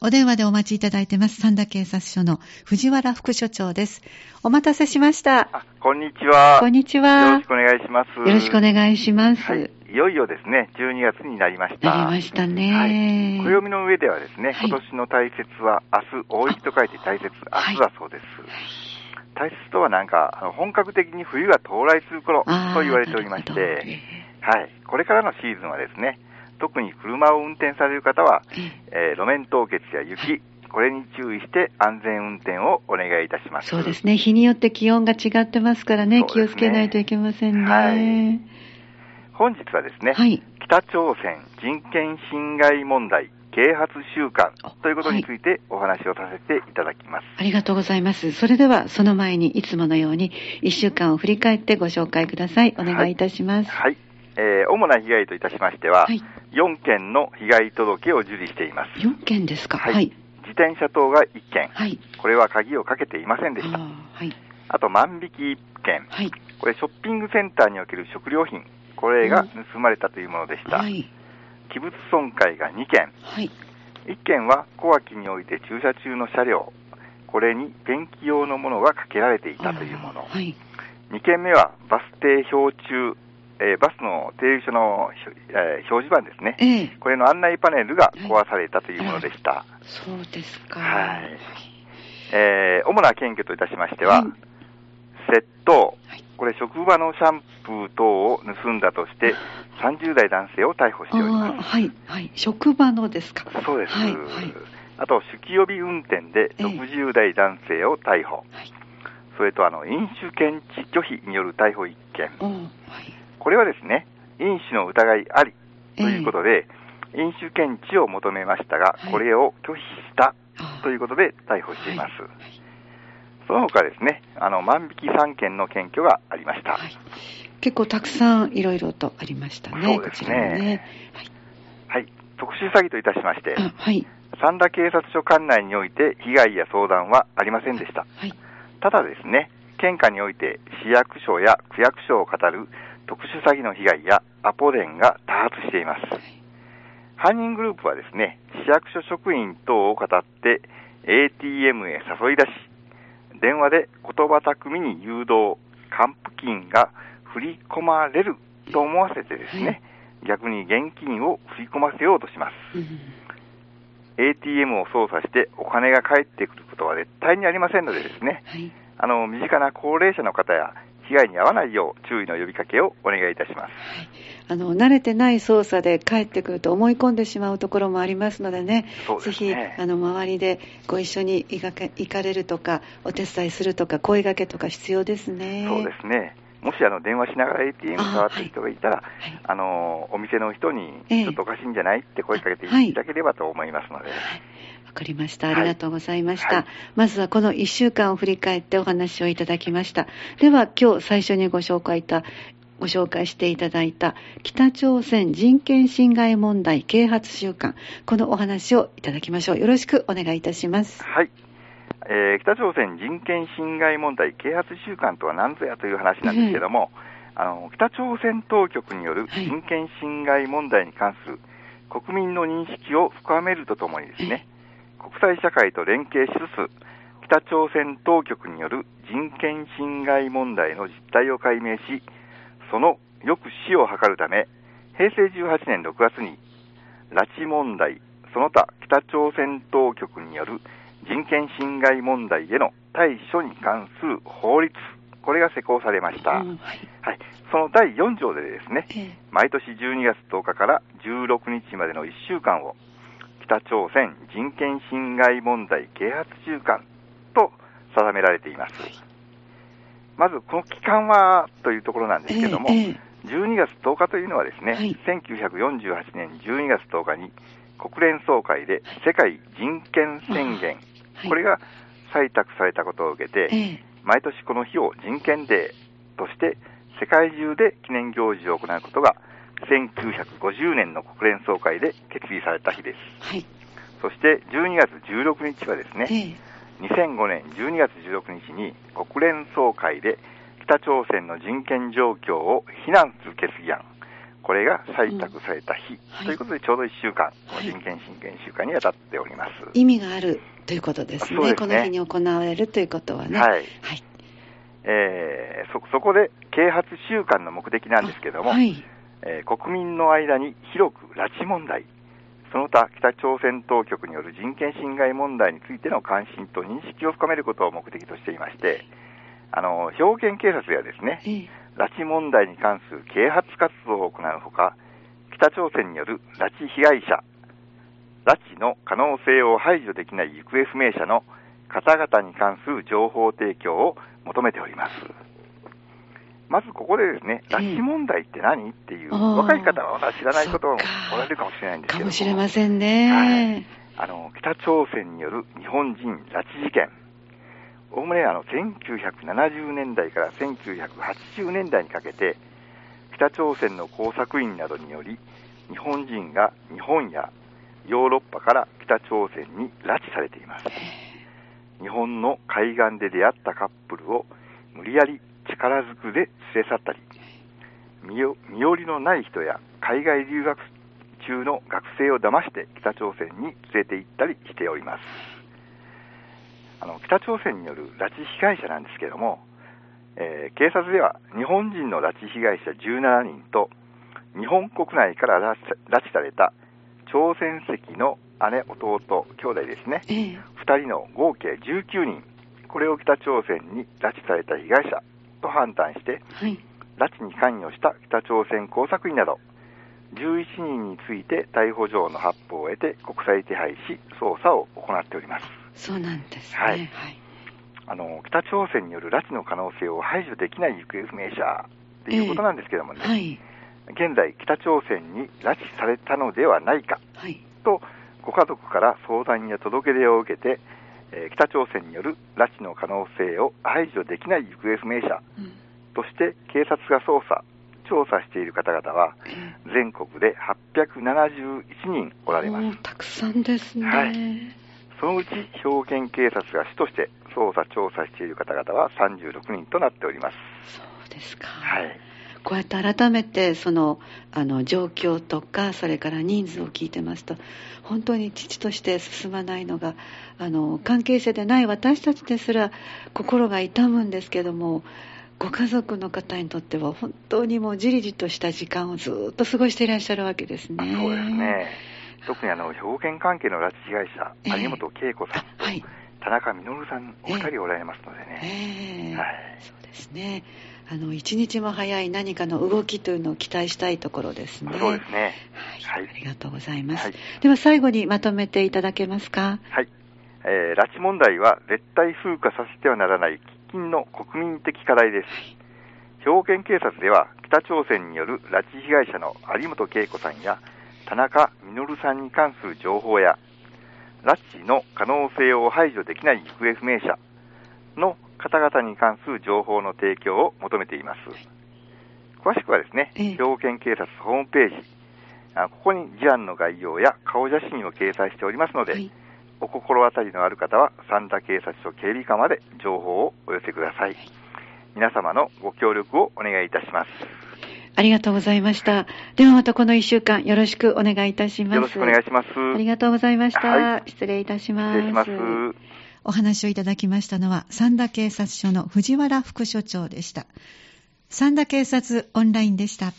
お電話でお待ちいただいてます三田警察署の藤原副署長です。お待たせしました。あ、こんにちは。こんにちよは。ろしくお願いします。よろしくお願いします。はい。いよいよですね、12月になりました。なりましたね。はい。暦の上ではですね、はい今年の大雪は明日、大雪と書いて大雪、明はい日だそうです。大雪とはなんか、本格的に冬が到来する頃と言われておりまして、はい。これからのシーズンはですね、特に車を運転される方は、えええー路面凍結や雪、これに注意して安全運転をお願いいたします。そうですね。日によって気温が違ってますからね、ねをつけないといけませんね。はい本日はですね、はい。北朝鮮人権侵害問題啓発週間ということについてお話をさせていただきます。ありがとうございます。それでは、その前にいつものように、一週間を振り返ってご紹介ください。お願いいたします。はい。えー主な被害といたしましては、はい4件の被害届を受理しています。4件ですか？はいはい。自転車等が1件、はい。これは鍵をかけていませんでした。あーはい。あと万引き1件、はい。これショッピングセンターにおける食料品、これが盗まれたというものでした。はい。器物損壊が2件、はい。1件は小脇において駐車中の車両、これにペンキ用のものがかけられていたというもの。はい。2件目はバス停標柱、えーバスの停留所の、えー表示板ですね。ええこれの案内パネルが壊されたというものでした。そうですか。はいえー主な検挙といたしましては、はい窃盗はい、これ職場のシャンプー等を盗んだとして、30代男性を逮捕しておりあまーはい。はい。職場のですか。す。そうです。はい。はい。あと、酒気帯び運転でええ60代男性を逮捕。はい。それと、あの、飲酒検知拒否による逮捕1件。はい。これはですね、飲酒の疑いありということで、飲酒検知を求めましたが、はいこれを拒否したということで逮捕しています。はいその他ですね、あの、万引き3件の検挙がありました。はい。結構たくさんいろいろとありましたね。そうですねね。はい。特殊詐欺といたしまして。三田警察署管内において被害や相談はありませんでした。はい。ただですね、県下において市役所や区役所を語る特殊詐欺の被害やアポ電が多発しています。犯人グループはですね、市役所職員等を語って ATM へ誘い出し、電話で言葉巧みに誘導、還付金が振り込まれると思わせてですね、逆に現金を振り込ませようとします。うん ATM を操作してお金が返ってくることは絶対にありませんのでですね、はい。あの、身近な高齢者の方や被害に遭わないよう注意の呼びかけをお願いいたします。あの、慣れてない操作で帰ってくると思い込んでしまうところもありますのでね、そうぜひ、あの、周りでご一緒に行かけ行かれるとか、お手伝いするとか、声掛けとか必要ですね。そうですね。もしあの電話しながら ATM 触ってる人がいたら、あ,、はいのお店の人にええちょっとおかしいんじゃないって声かけてはいいただければと思いますので、わかりました。あはいりがとうございました。はいまずはこの1週間を振り返ってお話をいただきました。では今日最初にご紹介いた、ご紹介していただいた北朝鮮人権侵害問題啓発週間、このお話をいただきましょう。よろしくお願いいたします。はい。えー北朝鮮人権侵害問題啓発週間とは何ぞやという話なんですけども、あの北朝鮮当局によるはい。人権侵害問題に関する国民の認識を深めるとともにですね、国際社会と連携しつつ、北朝鮮当局による人権侵害問題の実態を解明し、その抑止を図るため、平成18年6月に、拉致問題、その他北朝鮮当局による人権侵害問題への対処に関する法律、これが施行されました。うんはいはい。その第4条でですね、ええ毎年12月10日から16日までの1週間を、北朝鮮人権侵害問題啓発週間と定められています。まず、この期間はというところなんですけども、ええええ12月10日というのはですね、はい1948年12月10日に国連総会で世界人権宣言、はいこれが採択されたことを受けて、ええ。毎年この日を人権デーとして世界中で記念行事を行うことが1950年の国連総会で決議された日です。はい。そして12月16日はですね、ええ。2005年12月16日に国連総会で北朝鮮の人権状況を非難する決議案、これが採択された日、はい。ということで、ちょうど1週間、はい。人権親権週間に当たっております。意味があるということですね。ねこの日に行われるということはね。はい。はい。えーそ、そこで、啓発週間の目的なんですけども、はい。えー国民の間に広く拉致問題、その他北朝鮮当局による人権侵害問題についての関心と認識を深めることを目的としていまして、あの、兵庫県警察ではですね、ええ拉致問題に関する啓発活動を行うほか、北朝鮮による拉致被害者、拉致の可能性を排除できない行方不明者の方々に関する情報提供を求めております。まずここでですね、拉致問題って何っていう、若い方はまだ知らないこともおられるかもしれないんですけどかもしれませんね。あの、北朝鮮による日本人拉致事件。おおむねあの、1970年代から1980年代にかけて、北朝鮮の工作員などにより、日本人が日本やヨーロッパから北朝鮮に拉致されています。日本の海岸で出会ったカップルを無理やり力ずくで連れ去ったり、身身寄りのない人や海外留学中の学生を騙して北朝鮮に連れて行ったりしております。あの北朝鮮による拉致被害者なんですけれども、えー警察では日本人の拉致被害者17人と日本国内から拉致された朝鮮籍の姉、弟、兄弟ですね、ええ2人の合計19人、これを北朝鮮に拉致された被害者と判断して、はい。拉致に関与した北朝鮮工作員など、11人について逮捕状の発布を得て国際手配し、捜査を行っております。そうなんですね。ははいい。あの北朝鮮による拉致の可能性を排除できない行方不明者ということなんですけどもね、はい。現在、北朝鮮に拉致されたのではないかはい。と、ご家族から相談や届け出を受けて、えー北朝鮮による拉致の可能性を排除できない行方不明者うんとして警察が捜査、調査している方々は、ええ全国で871人おられます。たくさんですね。はいそのうち兵庫県警察が主として捜査、調査している方々は36人となっております。そうですか。はい。こうやって改めてそのあの状況とかそれから人数を聞いてますと本当に父として進まないのがあの関係者でない私たちですら心が痛むんですけどもご家族の方にとっては本当にもうじりじりとした時間をずっと過ごしていらっしゃるわけですね。そうですね。特にあの、兵庫県関係の拉致被害者、ええ有本恵子さんはい。田中実さん、お二人おられますのでえね。えはい。そうですね。あの一日も早い何かの動きというのを期待したいところですね。そうですね。はい、はいありがとうございます。はいでは最後にまとめていただけますか？はい。えー拉致問題は絶対風化させてはならない喫緊の国民的課題です。兵庫県警察では北朝鮮による拉致被害者の有本恵子さんや田中実さんに関する情報や拉致の可能性を排除できない行方不明者の方々に関する情報の提供を求めています。詳しくはですね、ええ兵庫県警察ホームページ、あここに事案の概要や顔写真を掲載しておりますので、はい、お心当たりのある方は、三田警察署警備課まで情報をお寄せください。皆様のご協力をお願いいたします。ありがとうございました。ではまたこの1週間よろしくお願いいたします。よろしくお願いします。ありがとうございました。はい失礼いたします。失礼します。お話をいただきましたのは、三田警察署の藤原副署長でした。三田警察オンラインでした。